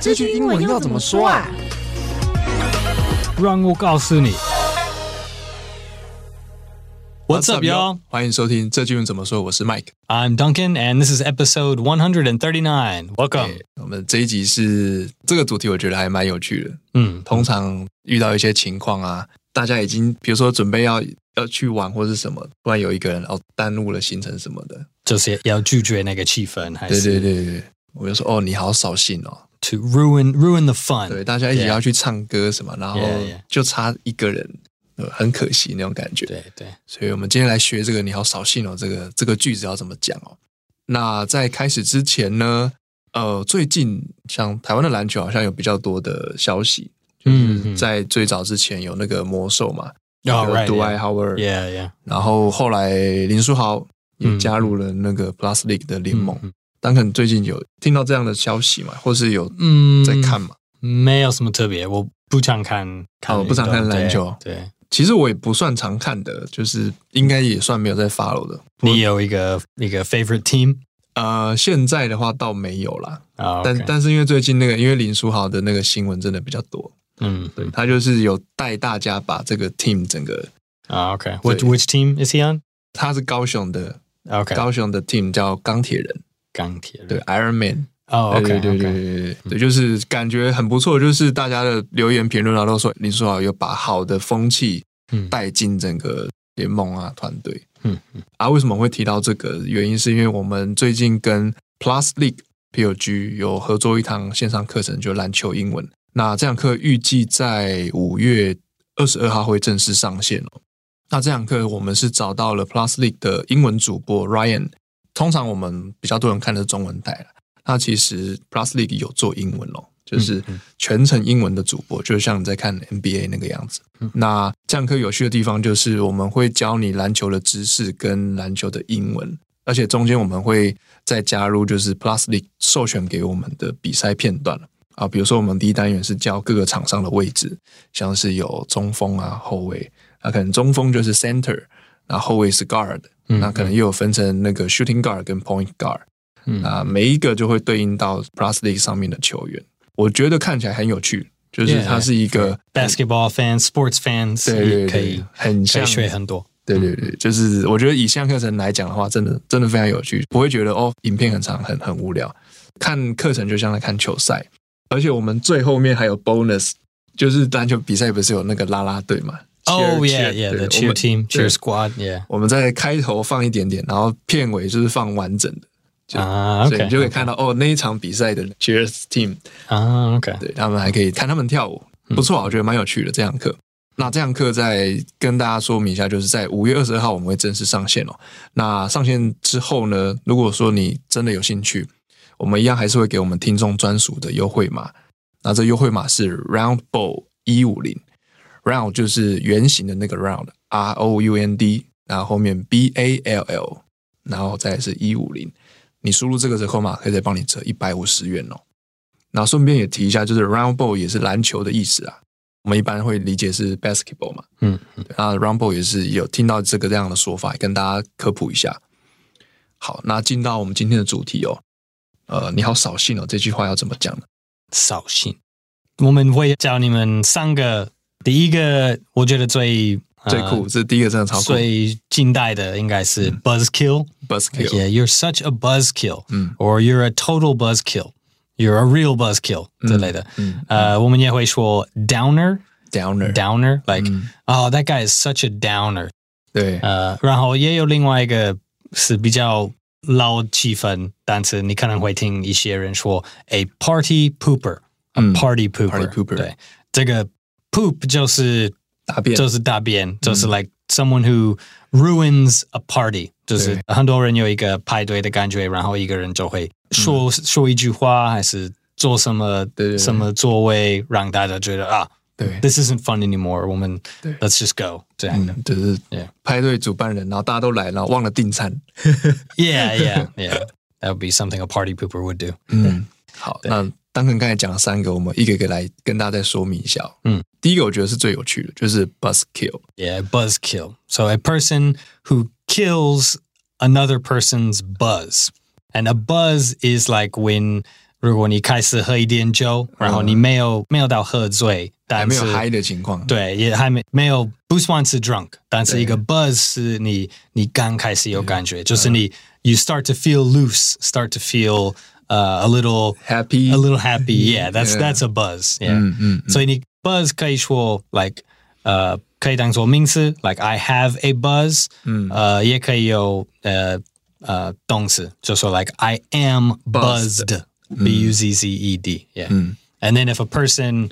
这句英文要怎么说啊？让我告诉你。What's up, y'all？欢迎收听这句英文怎么说。我是 Mike。I'm Duncan, and this is episode 139. Welcome。我们这一集是这个主题，我觉得还蛮有趣的。嗯，通常遇到一些情况啊，大家已经比如说准备要要去玩或是什么，突然有一个人哦耽误了行程什么的，就是要拒绝那个气氛，还是对对对对，我就说哦，你好扫兴哦，to ruin ruin the fun。对，大家一起要去唱歌什么.然后就差一个人。很可惜那种感觉，对对，所以我们今天来学这个“你好扫兴哦”这个这个句子要怎么讲哦。那在开始之前呢，呃，最近像台湾的篮球好像有比较多的消息，就是在最早之前有那个魔兽嘛，有 Dwight Howard，yeah yeah，然后后来林书豪也加入了那个 Plus League 的联盟。当可能最近有听到这样的消息嘛，或是有嗯在看嘛？没有什么特别，我不常看，看我不常看篮球，对。对其实我也不算常看的，就是应该也算没有在 follow 的。你有一个一个 favorite team？呃，现在的话倒没有啦。Oh. 但但是因为最近那个，因为林书豪的那个新闻真的比较多。嗯，对，他就是有带大家把这个 team 整个啊、oh,，OK，which which team is he on？他是高雄的，OK，高雄的 team 叫钢铁人，钢铁人，对，Iron Man。哦、oh,，对对对对对对，对，就是感觉很不错，就是大家的留言评论啊，都说林书豪有把好的风气。带进整个联盟啊，团队。嗯嗯啊，为什么会提到这个？原因是因为我们最近跟 Plus League PLG 有合作一堂线上课程，就篮球英文。那这堂课预计在五月二十二号会正式上线哦。那这堂课我们是找到了 Plus League 的英文主播 Ryan。通常我们比较多人看的是中文台了，那其实 Plus League 有做英文咯。就是全程英文的主播，就像你在看 NBA 那个样子。那这堂课有趣的地方就是，我们会教你篮球的知识跟篮球的英文，而且中间我们会再加入就是 Plus League 授权给我们的比赛片段啊。比如说我们第一单元是教各个场上的位置，像是有中锋啊、后卫啊，可能中锋就是 Center，然后后卫是 Guard，那可能又有分成那个 Shooting Guard 跟 Point Guard，啊，每一个就会对应到 Plus League 上面的球员。我觉得看起来很有趣，就是它是一个 basketball fans、sports fans，对对对，可以很学很多。对对对，就是我觉得以线上课程来讲的话，真的真的非常有趣，不会觉得哦，影片很长，很很无聊。看课程就像在看球赛，而且我们最后面还有 bonus，就是篮球比赛不是有那个啦啦队嘛？Oh yeah yeah，the cheer team, cheer squad，yeah。我们在开头放一点点，然后片尾就是放完整的。啊、uh, okay，所以你就可以看到.哦，那一场比赛的 Cheers Team 啊、uh,，OK，对，他们还可以看他们跳舞，不错，我觉得蛮有趣的这堂课。那这堂课再跟大家说明一下，就是在五月二十二号我们会正式上线哦。那上线之后呢，如果说你真的有兴趣，我们一样还是会给我们听众专属的优惠码。那这优惠码是 Round Ball 一五零，Round 就是圆形的那个 Round，R O U N D，然后后面 B A L L，然后再是一五零。你输入这个折扣码，可以再帮你折一百五十元哦。那顺便也提一下，就是 round ball 也是篮球的意思啊。我们一般会理解是 basketball 嘛，嗯，那 round ball 也是有听到这个这样的说法，跟大家科普一下。好，那进到我们今天的主题哦。呃，你好扫兴哦，这句话要怎么讲呢？扫兴，我们会教你们三个。第一个，我觉得最。最酷，这第一个真的超酷。最近代的应该是 buzzkill，buzzkill。Yeah, you're such a buzzkill，嗯，or you're a total buzzkill，you're a real buzzkill 之类的。嗯，呃，我们也会说 downer，downer，downer，like，哦，that guy is such a downer。对，呃，然后也有另外一个是比较捞气氛，但是你可能会听一些人说 a party pooper，a party pooper。对，这个 poop 就是。大便就是大便，就是 like someone who ruins a party，就是很多人有一个派对的感觉，然后一个人就会说说一句话，还是做什么什么作为，让大家觉得啊，对，this isn't fun anymore，我们 let's just go 这样的，就是派对主办人，然后大家都来，然后忘了订餐，yeah yeah yeah，that would be something a party pooper would do。嗯，好，那。刚刚刚才讲了三个，我们一个一个来跟大家再说明一下。嗯， 第一个我觉得是最有趣的，就是 buzzkill。Yeah, buzzkill. So a person who kills another person's buzz. And a buzz is like when 如果你开始喝一点酒，然后你没有没有到喝醉，但是还没有嗨的情况，对，也还没没有不算是 drunk，但是一个 buzz 是你你刚开始有感觉，就是你 you start to feel loose，start to feel uh, a little happy，a little happy，yeah，that's that's a buzz，yeah，嗯嗯，所以你 buzz 可以说 like 呃可以当做名词，like I have a buzz，嗯，呃也可以有呃呃动词，就说 like I am buzzed。B U Z Z E D, yeah. Mm. And then if a person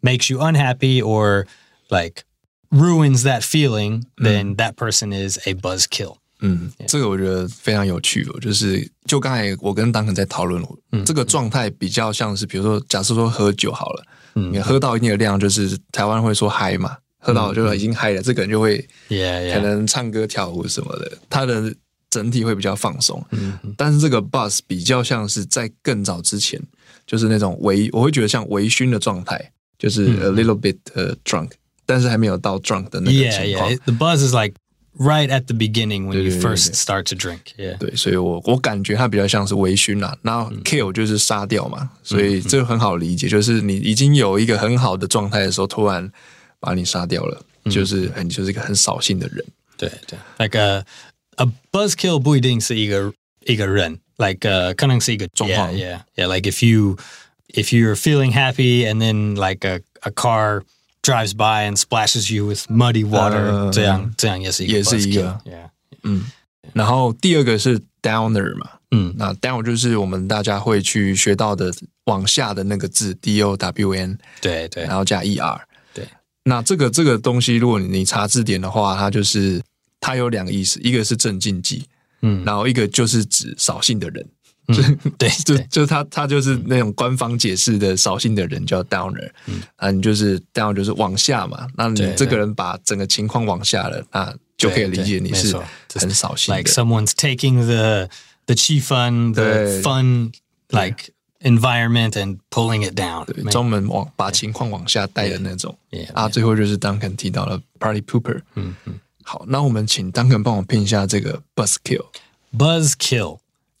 makes you unhappy or like ruins that feeling, then that person is a buzzkill. 嗯，这个我觉得非常有趣哦。就是就刚才我跟 Duncan 在讨论，这个状态比较像是，比如说，假设说喝酒好了， 嗯，你喝到一定的量，就是台湾会说嗨嘛，喝到就已经嗨了，这个人就会，可能唱歌跳舞什么的，他的。整体会比较放松，嗯，但是这个 buzz 比较像是在更早之前，就是那种微，我会觉得像微醺的状态，就是 a little bit drunk，但是还没有到 drunk 的那个情况。Yeah, yeah. The buzz is like right at the beginning when you first start to drink. Yeah. 对，所以我我感觉它比较像是微醺啦。然后 kill 就是杀掉嘛，所以这个很好理解，就是你已经有一个很好的状态的时候，突然把你杀掉了，就是你就是一个很扫兴的人。对对，那个。A buzzkill 不一定是一个一个人，like 呃、uh,，可能是一个状况。Yeah, yeah, yeah. Like if you if you're feeling happy and then like a a car drives by and splashes you with muddy water，、uh, 这样这样也是一个也是一个。Yeah. 嗯，然后第二个是 downer 嘛，嗯，那 down 就是我们大家会去学到的往下的那个字，d o w n，对对，然后加 e r，对。那这个这个东西，如果你查字典的话，它就是。它有两个意思，一个是镇静剂，嗯，然后一个就是指扫兴的人，嗯、对，就就是他他就是那种官方解释的扫兴的人叫 downer，嗯，啊，你就是 down 就是往下嘛，那你这个人把整个情况往下了，那就可以理解你是很扫兴。Like someone's taking the the 气氛，the fun like environment and pulling it down，对，专门往把情况往下带的那种。啊，最后就是 Duncan 提到了 party pooper，嗯嗯。好，那我们请 Duncan 帮我拼一下这个 buzzkill。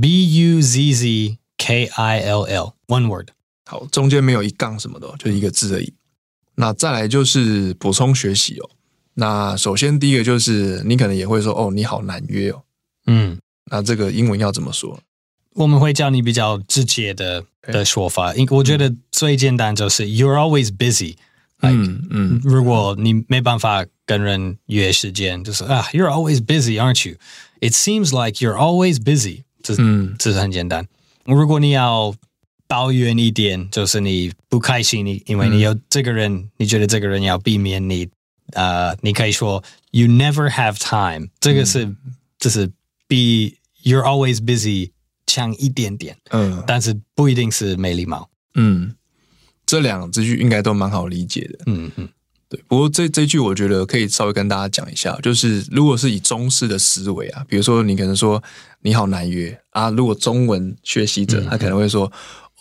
Buzzkill，b u z z k i l l，one word。好，中间没有一杠什么的，就一个字而已。那再来就是补充学习哦。那首先第一个就是你可能也会说哦，你好难约哦。嗯，那这个英文要怎么说？我们会教你比较直接的的说法。因为我觉得最简单就是 You're always busy。嗯嗯，如果你没办法跟人约时间，就是啊，You're always busy, aren't you? It seems like you're always busy。这嗯，这是很简单。如果你要抱怨一点，就是你不开心，你因为你有这个人，你觉得这个人要避免你，呃，你可以说 You never have time。这个是，就是比 You're always busy 强一点点。嗯，但是不一定是没礼貌。嗯。这两这句应该都蛮好理解的，嗯嗯，对。不过这这句我觉得可以稍微跟大家讲一下，就是如果是以中式的思维啊，比如说你可能说你好难约啊，如果中文学习者他可能会说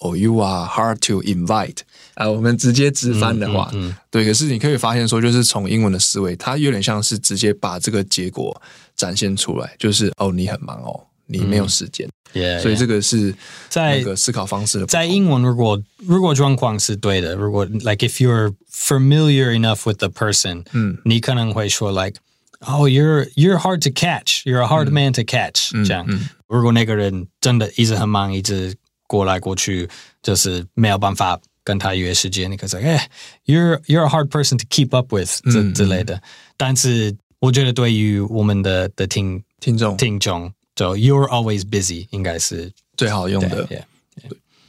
哦，you are hard to invite 啊，我们直接直翻的话，嗯，对。可是你可以发现说，就是从英文的思维，它有点像是直接把这个结果展现出来，就是哦，你很忙哦。你没有时间，yeah, 所以这个是在那个思考方式的。在英文，如果如果状况是对的，如果 like if you're familiar enough with the person，嗯，你可能会说 like oh you're you're hard to catch，you're a hard man to catch，嗯，这样，嗯。如果那个人真的一直很忙，一直过来过去，就是没有办法跟他约时间，你可以说哎，you're you're a hard person to keep up with，这之类的。但是我觉得对于我们的的听听众听众。就 You're always busy 应该是最好用的，对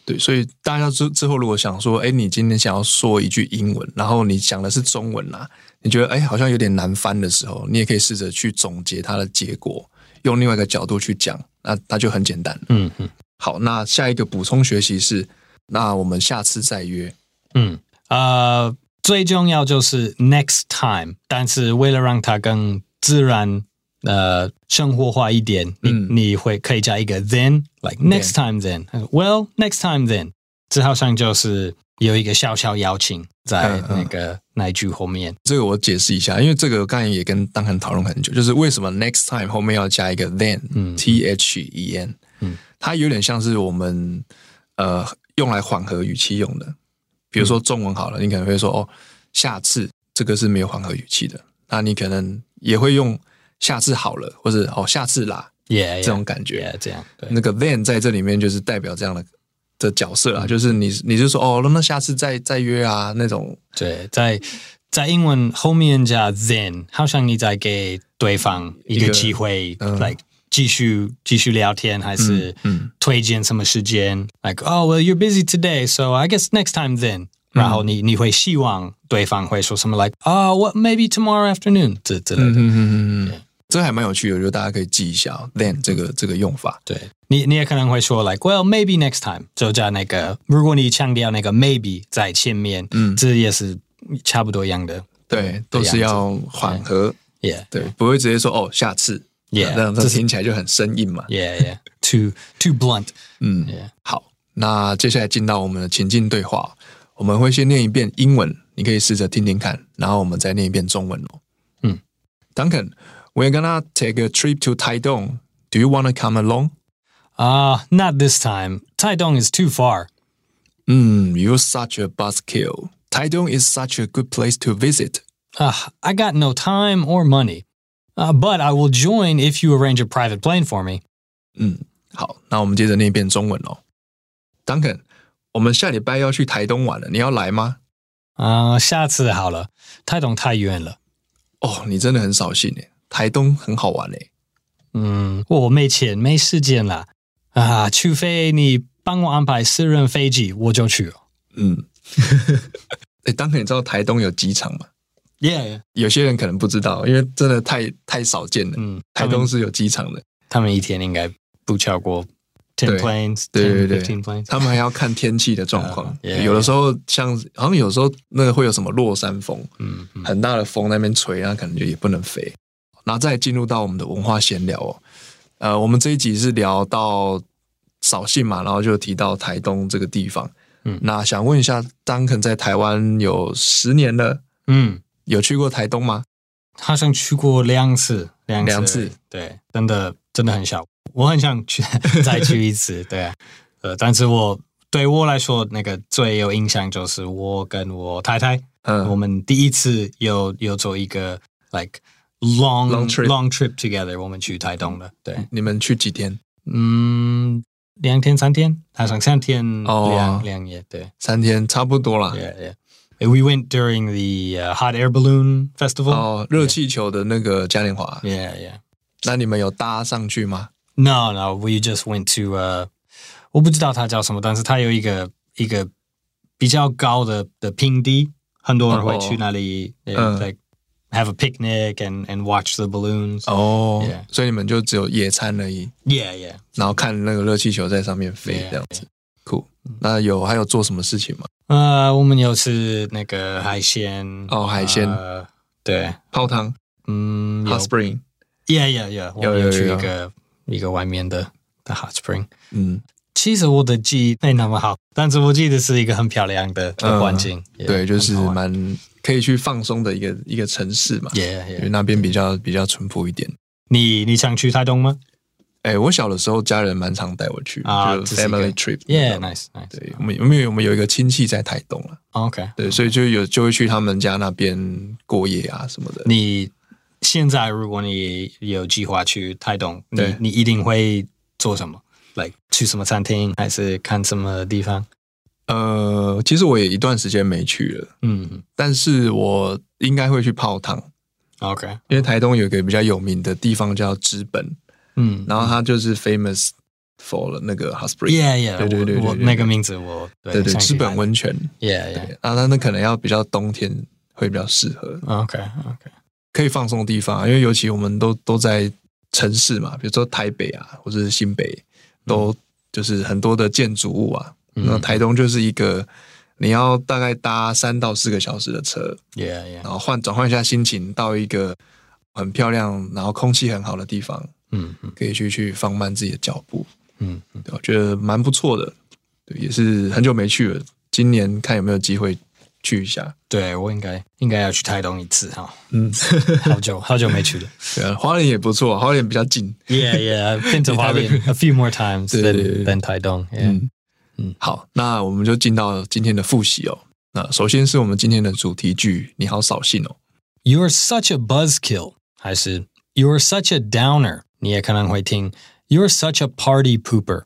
对，所以大家之之后如果想说，哎，你今天想要说一句英文，然后你讲的是中文啦，你觉得哎好像有点难翻的时候，你也可以试着去总结它的结果，用另外一个角度去讲，那那就很简单。嗯嗯，好，那下一个补充学习是，那我们下次再约。嗯，呃，最重要就是 next time，但是为了让它更自然。呃，生活化一点，你、嗯、你会可以加一个 then，like next time then，well next time then，这好像就是有一个小小邀请在那个、嗯、那一句后面。这个我解释一下，因为这个刚才也跟 Duncan 讨论很久，就是为什么 next time 后面要加一个 then，t、嗯、h e n，嗯，它有点像是我们呃用来缓和语气用的。比如说中文好了，你可能会说哦，下次这个是没有缓和语气的。那你可能也会用下次好了，或者哦下次啦，yeah, yeah, 这种感觉，yeah, 这样。对，那个 then 在这里面就是代表这样的的角色啊，就是你你就说哦，那下次再再约啊那种。对，在在英文后面加 then，好像你在给对方一个机会嗯，来继续继续聊天，还是推荐什么时间？Like oh well you're busy today, so I guess next time then。然后你你会希望对方会说什么？Like oh what maybe tomorrow afternoon 这之类的。嗯嗯嗯嗯，这还蛮有趣的，我觉得大家可以记一下 then 这个这个用法。对，你你也可能会说 like well maybe next time，就加那个，如果你强调那个 maybe 在前面，嗯，这也是差不多一样的。对，都是要缓和。Yeah，对，不会直接说哦下次。Yeah，这样这听起来就很生硬嘛。Yeah yeah，too too blunt。嗯，好，那接下来进到我们的情境对话。我们会先念一遍英文，你可以试着听听看，然后我们再念一遍中文哦。嗯 ，Duncan，we're gonna take a trip to Taidong. Do you wanna come along? Ah, uh, not this time. Taidong is too far. Hmm, you're such a buzzkill. Taidong is such a good place to visit. Ah, uh, I got no time or money. Uh, but I will join if you arrange a private plane for me. 嗯，好，那我们接着念一遍中文哦。Duncan。我们下礼拜要去台东玩了，你要来吗？啊、呃，下次好了，台东太远了。哦，你真的很扫兴诶， 台东很好玩诶。嗯，我没钱，没时间啦啊，除非你帮我安排私人飞机，我就去了。嗯，哎，当可你知道台东有机场吗？Yeah，有些人可能不知道，因为真的太太少见了。嗯，台东是有机场的，他们一天应该不超过。Ten planes, 对对对 ten, planes. 他们还要看天气的状况。Uh, yeah, 有的时候像好像有时候那个会有什么落山风，嗯，嗯很大的风那边吹，那可能就也不能飞。然后再进入到我们的文化闲聊哦。呃，我们这一集是聊到扫兴嘛，然后就提到台东这个地方。嗯，那想问一下，Duncan 在台湾有十年了，嗯，有去过台东吗？好像去过两次，两次，两次，对，真的真的很小。我很想去再去一次，对啊，呃，但是我对我来说，那个最有印象就是我跟我太太，嗯，我们第一次有有做一个 like long long trip, long trip together，我们去台东的，对，你们去几天？嗯，两天三天，好像三天两两夜，对，三天差不多啦。Yeah, yeah. We went during the hot air balloon festival，哦，热气球的那个嘉年华。Yeah, yeah. 那你们有搭上去吗？No, no, we just went to 呃，我不知道它叫什么，但是它有一个一个比较高的的平地，很多人会去那里，嗯，like have a picnic and and watch the balloons。哦，所以你们就只有野餐而已。Yeah, yeah。然后看那个热气球在上面飞这样子，cool。那有还有做什么事情吗？呃，我们有吃那个海鲜。哦，海鲜。对，泡汤。嗯，hot spring。Yeah, yeah, yeah。我们有去一个。一个外面的的 hot spring，嗯， 其实我的记忆没那么好，但是我记得是一个很漂亮的环境，对，就是蛮可以去放松的一个一个城市嘛，因为那边比较比较淳朴一点。你你想去台东吗？哎，我小的时候家人蛮常带我去啊，family trip，yeah，nice nice。对，我们因为我们有一个亲戚在台东了，OK，对，所以就有就会去他们家那边过夜啊什么的。你。现在如果你有计划去台东，你你一定会做什么？Like 去什么餐厅，还是看什么地方？呃，其实我也一段时间没去了，嗯，但是我应该会去泡汤。OK，因为台东有一个比较有名的地方叫知本，嗯，然后它就是 famous for 了那个 hot spring。Yeah, yeah，对对对，我那个名字我对对知本温泉。Yeah, yeah，啊，那那可能要比较冬天会比较适合。OK, OK。可以放松的地方，因为尤其我们都都在城市嘛，比如说台北啊，或者是新北，都就是很多的建筑物啊。嗯、那台东就是一个你要大概搭三到四个小时的车，yeah, yeah. 然后换转换一下心情，到一个很漂亮，然后空气很好的地方，嗯，可以去去放慢自己的脚步，嗯，对，我觉得蛮不错的，对，也是很久没去了，今年看有没有机会。去一下，对，我应该应该要去台东一次哈。嗯，好久好久没去了。对啊，花莲也不错，花莲比较近。Yeah, yeah, I've been to 花莲 a few more times than than 台东。嗯，嗯，好，那我们就进到今天的复习哦。那首先是我们今天的主题句，你好扫兴哦。You are such a buzzkill，还是 You are such a downer？你也可能会听 You are such a party pooper。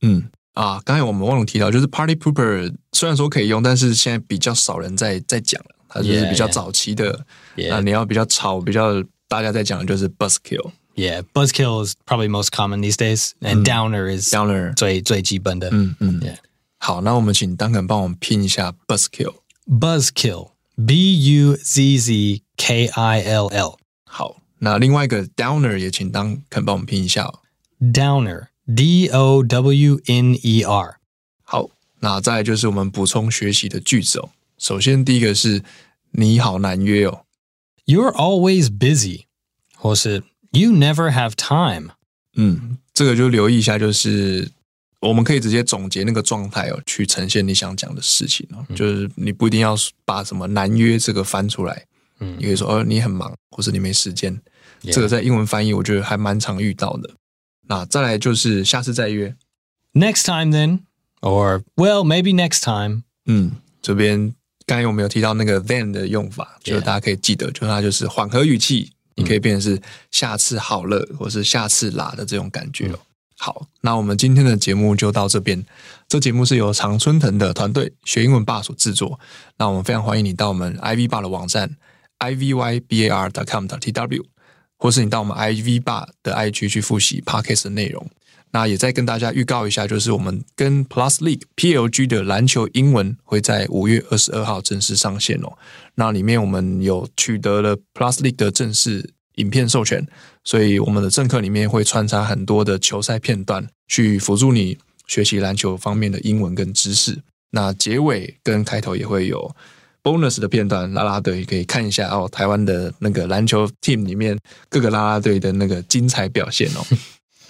嗯啊，刚才我们忘了提到，就是 party pooper 虽然说可以用，但是现在比较少人在在讲了，它就是比较早期的。那.你要比较吵，比较大家在讲的就是 buzzkill。Yeah, buzzkill is probably most common these days, and downer is downer 最最基本的。嗯嗯 Yeah. 好，那我们请 Duncan 帮我们拼一下 buzzkill。Buzzkill, B U Z Z K I L L. 好，那另外一个 downer 也请 Duncan 帮我们拼一下哦。Downer, D O W N E R. 好，那再就是我们补充学习的句子哦。首先第一个是你好难约哦。You're always busy. 或是 You never have time. 嗯，这个就留意一下，就是我们可以直接总结那个状态哦，去呈现你想讲的事情哦。就是你不一定要把什么难约这个翻出来，嗯，你可以说哦，你很忙，或是你没时间。这个在英文翻译我觉得还蛮常遇到的。那再来就是下次再约，Next time then. Or, well, maybe next time. 嗯，这边刚才我们有提到那个 then 的用法，就是大家可以记得，就是它就是缓和语气，你可以变成是下次好了，或是下次啦的这种感觉哦。好，那我们今天的节目就到这边。这节目是由常春藤的团队学英文爸所制作。那我们非常欢迎你到我们 ivy bar 的网站 ivybar.com.tw，或是你到我们 ivy bar 的 IG 去复习 podcast 的内容。那也再跟大家预告一下，就是我们跟 Plus League PLG 的篮球英文会在五月二十二号正式上线哦。那里面我们有取得了 Plus League 的正式影片授权，所以我们的正课里面会穿插很多的球赛片段，去辅助你学习篮球方面的英文跟知识。那结尾跟开头也会有 bonus 的片段，啦啦队可以看一下哦。台湾的那个篮球 team 里面各个啦啦队的那个精彩表现哦。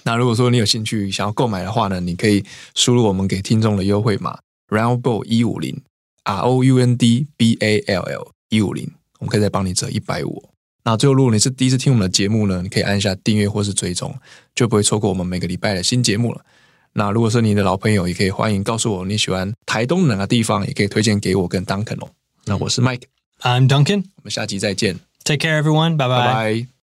那如果说你有兴趣想要购买的话呢，你可以输入我们给听众的优惠码 roundball 一五零 R O U N D B A L L 一五零，我们可以再帮你折一百五。那最后，如果你是第一次听我们的节目呢，你可以按下订阅或是追踪，就不会错过我们每个礼拜的新节目了。那如果是你的老朋友，也可以欢迎告诉我你喜欢台东哪个地方，也可以推荐给我跟 Duncan 哦。那我是 Mike，I'm Duncan. 我们下集再见，Take care, everyone. Bye bye. 拜拜。